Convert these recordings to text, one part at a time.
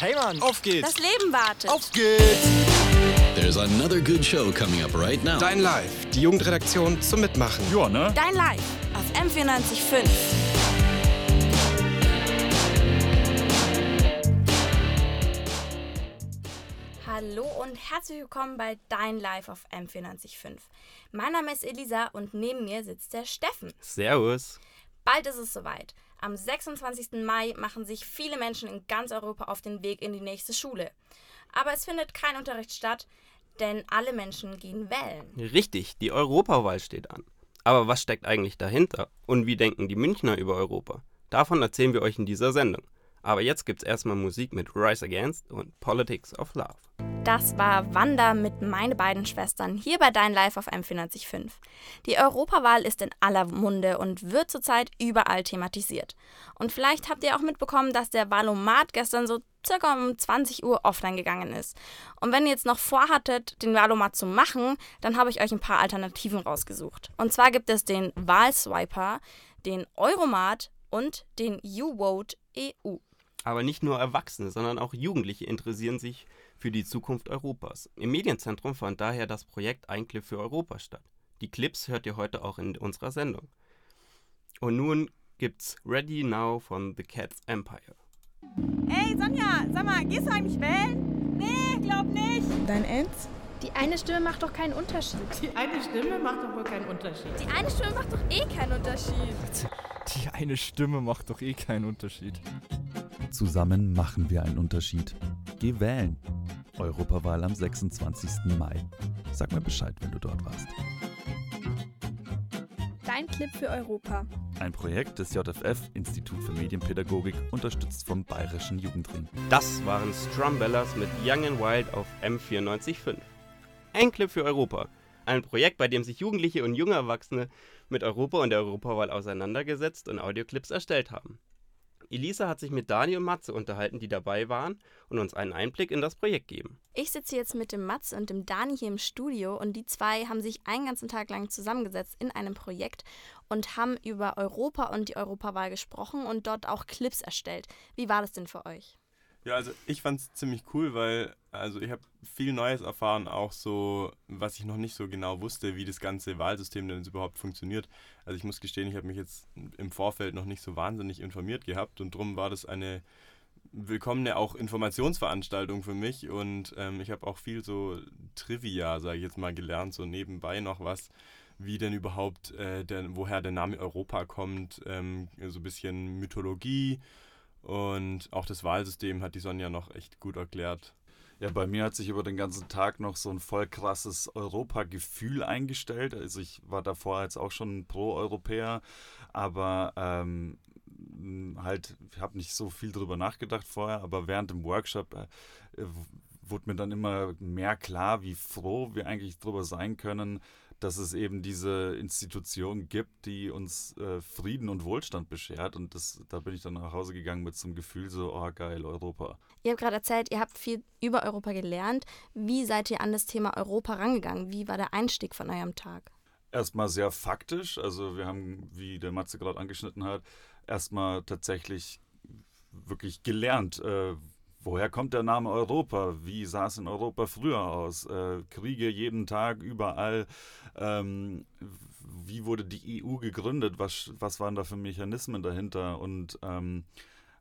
Hey Mann, Auf geht's! Das Leben wartet. Auf geht's! There's another good show coming up right now. Dein Live, die Jugendredaktion zum Mitmachen. Ja, ne? Dein Live auf M945. Hallo und herzlich willkommen bei Dein Live auf M945. Mein Name ist Elisa und neben mir sitzt der Steffen. Servus. Bald ist es soweit. Am 26. Mai machen sich viele Menschen in ganz Europa auf den Weg in die nächste Schule. Aber es findet kein Unterricht statt, denn alle Menschen gehen wählen. Richtig, die Europawahl steht an. Aber was steckt eigentlich dahinter? Und wie denken die Münchner über Europa? Davon erzählen wir euch in dieser Sendung. Aber jetzt gibt's erstmal Musik mit Rise Against und Politics of Love. Das war Wanda mit meine beiden Schwestern hier bei Dein Live auf M945. Die Europawahl ist in aller Munde und wird zurzeit überall thematisiert. Und vielleicht habt ihr auch mitbekommen, dass der Wahlomat gestern so circa um 20 Uhr offline gegangen ist. Und wenn ihr jetzt noch vorhattet, den Wahlomat zu machen, dann habe ich euch ein paar Alternativen rausgesucht. Und zwar gibt es den Wahlswiper, den Euromat und den YouVote EU. Aber nicht nur Erwachsene, sondern auch Jugendliche interessieren sich für die Zukunft Europas. Im Medienzentrum fand daher das Projekt Ein Clip für Europa statt. Die Clips hört ihr heute auch in unserer Sendung. Und nun gibt's Ready Now von The Cat's Empire. Ey, Sonja, sag mal, gehst du eigentlich wählen? Nee, glaub nicht. Dein Ernst? Die eine Stimme macht doch keinen Unterschied. Die eine Stimme macht doch wohl keinen Unterschied. Die eine Stimme macht doch eh keinen Unterschied. Die eine Stimme macht doch eh keinen Unterschied. Zusammen machen wir einen Unterschied. Geh wählen. Europawahl am 26. Mai. Sag mir Bescheid, wenn du dort warst. Dein Clip für Europa. Ein Projekt des JFF, Institut für Medienpädagogik, unterstützt vom Bayerischen Jugendring. Das waren Strumbellers mit Young and Wild auf M945. Ein Clip für Europa. Ein Projekt, bei dem sich Jugendliche und junge Erwachsene mit Europa und der Europawahl auseinandergesetzt und Audioclips erstellt haben. Elisa hat sich mit Dani und Matze unterhalten, die dabei waren und uns einen Einblick in das Projekt geben. Ich sitze jetzt mit dem Mats und dem Dani hier im Studio und die zwei haben sich einen ganzen Tag lang zusammengesetzt in einem Projekt und haben über Europa und die Europawahl gesprochen und dort auch Clips erstellt. Wie war das denn für euch? Ja, also ich fand es ziemlich cool, weil also ich habe viel Neues erfahren, auch so, was ich noch nicht so genau wusste, wie das ganze Wahlsystem denn überhaupt funktioniert. Also ich muss gestehen, ich habe mich jetzt im Vorfeld noch nicht so wahnsinnig informiert gehabt und darum war das eine willkommene auch Informationsveranstaltung für mich und ähm, ich habe auch viel so Trivia, sage ich jetzt mal, gelernt, so nebenbei noch was, wie denn überhaupt, äh, der, woher der Name Europa kommt, ähm, so ein bisschen Mythologie und auch das Wahlsystem hat die Sonja noch echt gut erklärt. Ja, bei mir hat sich über den ganzen Tag noch so ein voll krasses Europa-Gefühl eingestellt. Also ich war davor jetzt auch schon Pro-Europäer, aber ähm, halt, ich habe nicht so viel drüber nachgedacht vorher, aber während dem Workshop äh, wurde mir dann immer mehr klar, wie froh wir eigentlich drüber sein können, dass es eben diese Institution gibt, die uns äh, Frieden und Wohlstand beschert. Und das, da bin ich dann nach Hause gegangen mit so einem Gefühl, so, oh geil, Europa. Ihr habt gerade erzählt, ihr habt viel über Europa gelernt. Wie seid ihr an das Thema Europa rangegangen? Wie war der Einstieg von eurem Tag? Erstmal sehr faktisch. Also wir haben, wie der Matze gerade angeschnitten hat, erstmal tatsächlich wirklich gelernt, äh, Woher kommt der Name Europa? Wie sah es in Europa früher aus? Äh, Kriege jeden Tag, überall. Ähm, wie wurde die EU gegründet? Was, was waren da für Mechanismen dahinter? Und, ähm,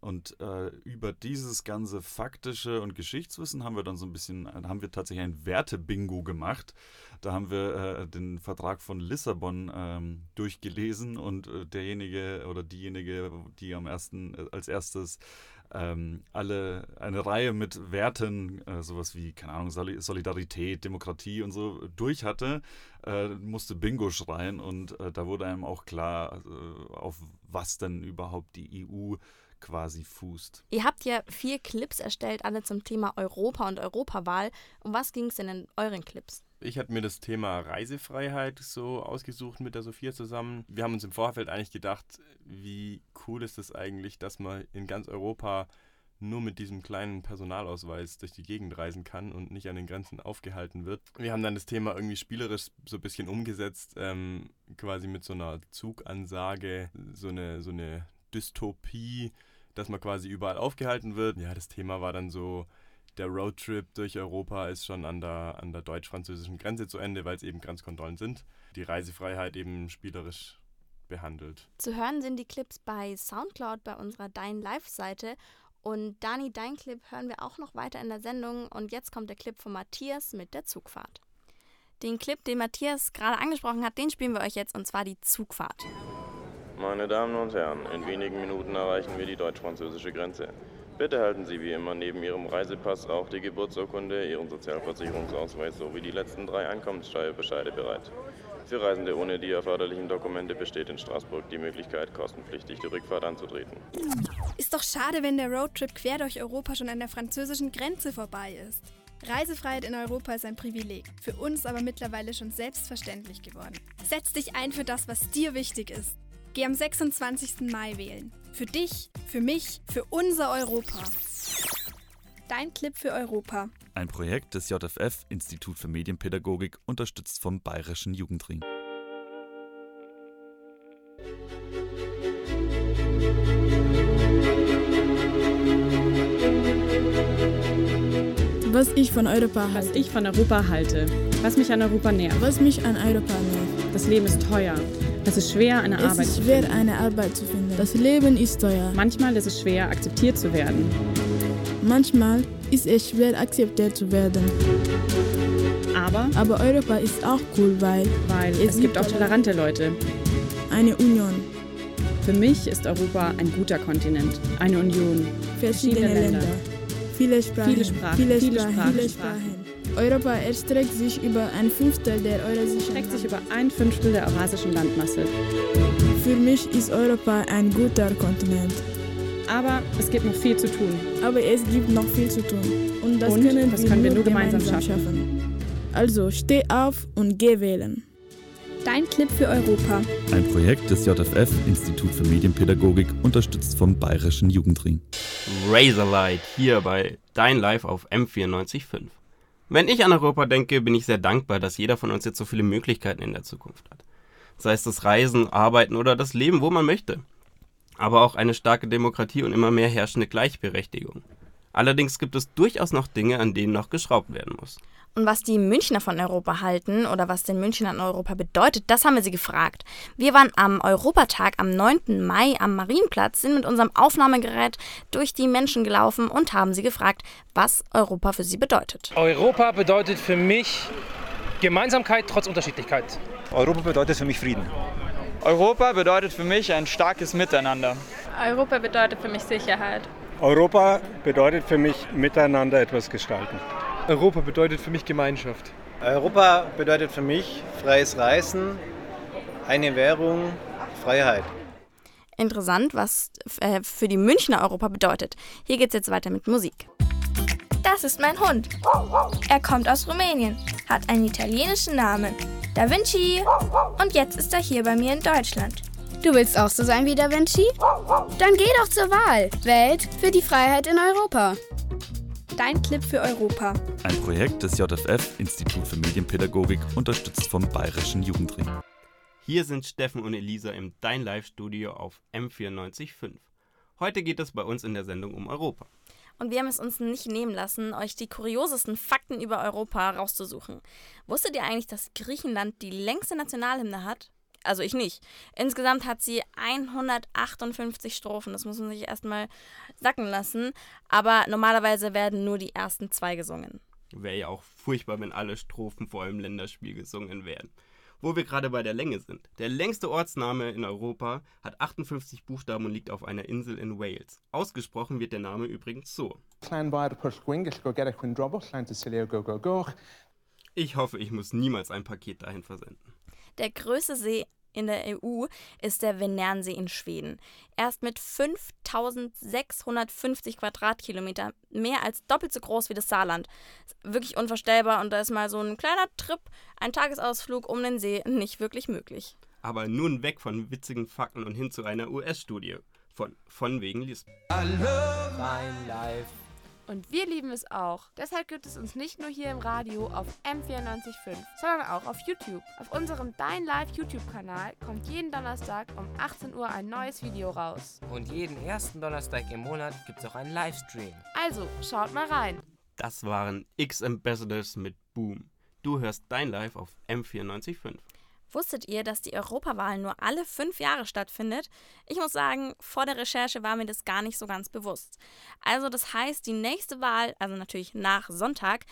und äh, über dieses ganze faktische und Geschichtswissen haben wir dann so ein bisschen, haben wir tatsächlich ein Wertebingo gemacht. Da haben wir äh, den Vertrag von Lissabon ähm, durchgelesen und äh, derjenige oder diejenige, die am ersten, äh, als erstes ähm, alle eine Reihe mit Werten, äh, sowas wie, keine Ahnung, Solidarität, Demokratie und so durch hatte, äh, musste Bingo schreien und äh, da wurde einem auch klar, äh, auf was denn überhaupt die EU quasi fußt. Ihr habt ja vier Clips erstellt, alle zum Thema Europa und Europawahl. Um was ging es denn in euren Clips? Ich hatte mir das Thema Reisefreiheit so ausgesucht mit der Sophia zusammen. Wir haben uns im Vorfeld eigentlich gedacht, wie cool ist es das eigentlich, dass man in ganz Europa nur mit diesem kleinen Personalausweis durch die Gegend reisen kann und nicht an den Grenzen aufgehalten wird. Wir haben dann das Thema irgendwie spielerisch so ein bisschen umgesetzt, ähm, quasi mit so einer Zugansage, so eine, so eine Dystopie, dass man quasi überall aufgehalten wird. Ja, das Thema war dann so, der Roadtrip durch Europa ist schon an der, an der deutsch-französischen Grenze zu Ende, weil es eben Grenzkontrollen sind. Die Reisefreiheit eben spielerisch behandelt. Zu hören sind die Clips bei Soundcloud bei unserer Dein Live-Seite. Und Dani, dein Clip hören wir auch noch weiter in der Sendung. Und jetzt kommt der Clip von Matthias mit der Zugfahrt. Den Clip, den Matthias gerade angesprochen hat, den spielen wir euch jetzt und zwar die Zugfahrt. Meine Damen und Herren, in wenigen Minuten erreichen wir die deutsch-französische Grenze. Bitte halten Sie wie immer neben Ihrem Reisepass auch die Geburtsurkunde, Ihren Sozialversicherungsausweis sowie die letzten drei Einkommenssteuerbescheide bereit. Für Reisende ohne die erforderlichen Dokumente besteht in Straßburg die Möglichkeit, kostenpflichtig die Rückfahrt anzutreten. Ist doch schade, wenn der Roadtrip quer durch Europa schon an der französischen Grenze vorbei ist. Reisefreiheit in Europa ist ein Privileg, für uns aber mittlerweile schon selbstverständlich geworden. Setz dich ein für das, was dir wichtig ist. Geh am 26. Mai wählen. Für dich, für mich, für unser Europa. Dein Clip für Europa. Ein Projekt des JFF Institut für Medienpädagogik, unterstützt vom Bayerischen Jugendring. Was ich von Europa halte. Was ich von Europa halte. Was mich an Europa nährt. Was mich an Europa nährt. Das Leben ist teuer. Es ist schwer, eine es Arbeit ist zu schwer, finden. eine Arbeit zu finden. Das Leben ist teuer. Manchmal ist es schwer, akzeptiert zu werden. Manchmal ist es schwer, akzeptiert zu werden. Aber, Aber Europa ist auch cool, weil, weil es, gibt auch tolerante Leute. Eine Union. Für mich ist Europa ein guter Kontinent. Eine Union. Verschiedene Länder. Viele Sprachen. Viele Sprachen. Viele Viele Sprachen. Sprachen. Viele Sprachen. Europa erstreckt sich über ein Fünftel der eurasischen Streckt sich über ein Fünftel der eurasischen Landmasse. Für mich ist Europa ein guter Kontinent. Aber es gibt noch viel zu tun. Aber es gibt noch viel zu tun. Und das, Und können, das wir können wir nur nur gemeinsam schaffen. Also steh auf und geh wählen. Dein Clip für Europa. Ein Projekt des JFF Institut für Medienpädagogik, unterstützt vom Bayerischen Jugendring. Razorlight hier bei Dein Live auf M94.5. Wenn ich an Europa denke, bin ich sehr dankbar, dass jeder von uns jetzt so viele Möglichkeiten in der Zukunft hat. Sei es das Reisen, Arbeiten oder das Leben, wo man möchte. Aber auch eine starke Demokratie und immer mehr herrschende Gleichberechtigung. Allerdings gibt es durchaus noch Dinge, an denen noch geschraubt werden muss. Und was die Münchner von Europa halten oder was den Münchnern Europa bedeutet, das haben wir sie gefragt. Wir waren am Europatag am 9. Mai am Marienplatz, sind mit unserem Aufnahmegerät durch die Menschen gelaufen und haben sie gefragt, was Europa für sie bedeutet. Europa bedeutet für mich Gemeinsamkeit trotz Unterschiedlichkeit. Europa bedeutet für mich Frieden. Europa bedeutet für mich ein starkes Miteinander. Europa bedeutet für mich Sicherheit. Europa bedeutet für mich miteinander etwas gestalten. Europa bedeutet für mich Gemeinschaft. Europa bedeutet für mich freies Reisen, eine Währung, Freiheit. Interessant, was äh, für die Münchner Europa bedeutet. Hier geht's jetzt weiter mit Musik. Das ist mein Hund. Er kommt aus Rumänien, hat einen italienischen Namen. Da Vinci. Und jetzt ist er hier bei mir in Deutschland. Du willst auch so sein wie Da Vinci? Dann geh doch zur Wahl. Wählt für die Freiheit in Europa. Dein Clip für Europa. Ein Projekt des JFF Institut für Medienpädagogik, unterstützt vom Bayerischen Jugendring. Hier sind Steffen und Elisa im Dein Live-Studio auf M94.5. Heute geht es bei uns in der Sendung um Europa. Und wir haben es uns nicht nehmen lassen, euch die kuriosesten Fakten über Europa rauszusuchen. Wusstet ihr eigentlich, dass Griechenland die längste Nationalhymne hat? Also ich nicht. Insgesamt hat sie 158 Strophen. Das muss man sich erstmal sacken lassen. Aber normalerweise werden nur die ersten zwei gesungen. Wäre ja auch furchtbar, wenn alle Strophen vor einem Länderspiel gesungen werden. Wo wir gerade bei der Länge sind. Der längste Ortsname in Europa hat 58 Buchstaben und liegt auf einer Insel in Wales. Ausgesprochen wird der Name übrigens so. Ich hoffe, ich muss niemals ein Paket dahin versenden. Der größte See in der EU ist der Venernsee in Schweden. Er ist mit 5650 Quadratkilometer mehr als doppelt so groß wie das Saarland. Wirklich unvorstellbar und da ist mal so ein kleiner Trip, ein Tagesausflug um den See nicht wirklich möglich. Aber nun weg von witzigen Fakten und hin zu einer US-Studie von, von wegen Lisbon. Dein Live. Und wir lieben es auch. Deshalb gibt es uns nicht nur hier im Radio auf M945, sondern auch auf YouTube. Auf unserem Dein Live YouTube-Kanal kommt jeden Donnerstag um 18 Uhr ein neues Video raus. Und jeden ersten Donnerstag im Monat gibt es auch einen Livestream. Also, schaut mal rein. Das waren X-Ambassadors mit Boom. Du hörst Dein Live auf M945. Wusstet ihr, dass die Europawahl nur alle fünf Jahre stattfindet? Ich muss sagen, vor der Recherche war mir das gar nicht so ganz bewusst. Also das heißt, die nächste Wahl, also natürlich nach Sonntag,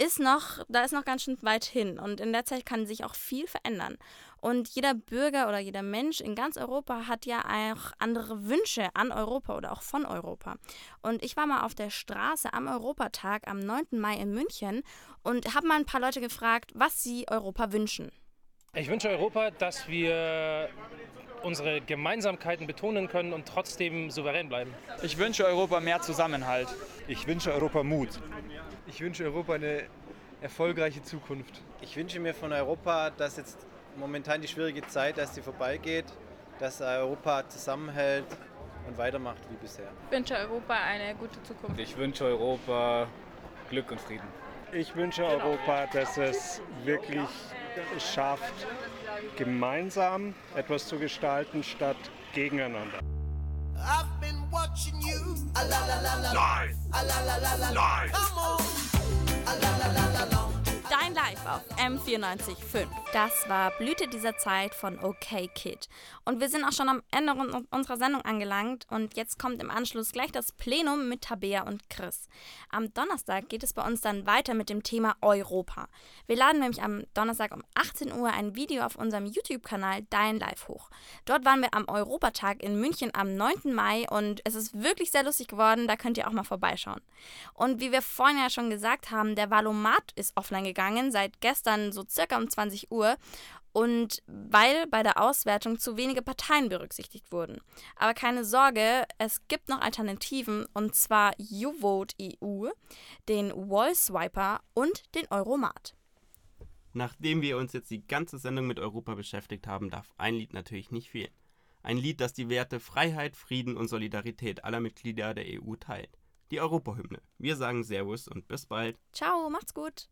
ist noch, da ist noch ganz schön weit hin und in der Zeit kann sich auch viel verändern. Und jeder Bürger oder jeder Mensch in ganz Europa hat ja auch andere Wünsche an Europa oder auch von Europa. Und ich war mal auf der Straße am Europatag am 9. Mai in München und habe mal ein paar Leute gefragt, was sie Europa wünschen. Ich wünsche Europa, dass wir unsere Gemeinsamkeiten betonen können und trotzdem souverän bleiben. Ich wünsche Europa mehr Zusammenhalt. Ich wünsche Europa Mut. Ich wünsche Europa eine erfolgreiche Zukunft. Ich wünsche mir von Europa, dass jetzt momentan die schwierige Zeit, dass sie vorbeigeht, dass Europa zusammenhält und weitermacht wie bisher. Ich wünsche Europa eine gute Zukunft. Ich wünsche Europa Glück und Frieden. Ich wünsche Europa, dass es wirklich schafft, gemeinsam etwas zu gestalten, statt gegeneinander. I've been watching you. A la la la la. Live. Live. Come on. Dein Live auf M94.5. Das war Blüte dieser Zeit von OK Kid. Und wir sind auch schon am Ende unserer Sendung angelangt und jetzt kommt im Anschluss gleich das Plenum mit Tabea und Chris. Am Donnerstag geht es bei uns dann weiter mit dem Thema Europa. Wir laden nämlich am Donnerstag um 18 Uhr ein Video auf unserem YouTube-Kanal Dein Live hoch. Dort waren wir am Europatag in München am 9. Mai und es ist wirklich sehr lustig geworden, da könnt ihr auch mal vorbeischauen. Und wie wir vorhin ja schon gesagt haben, der Valomat ist offline gegangen gegangen, seit gestern so circa um 20 Uhr. Und weil bei der Auswertung zu wenige Parteien berücksichtigt wurden. Aber keine Sorge, es gibt noch Alternativen und zwar YouVote EU, den Wallswiper und den Euromat. Nachdem wir uns jetzt die ganze Sendung mit Europa beschäftigt haben, darf ein Lied natürlich nicht fehlen. Ein Lied, das die Werte Freiheit, Frieden und Solidarität aller Mitglieder der EU teilt. Die Europahymne. Wir sagen Servus und bis bald. Ciao, macht's gut.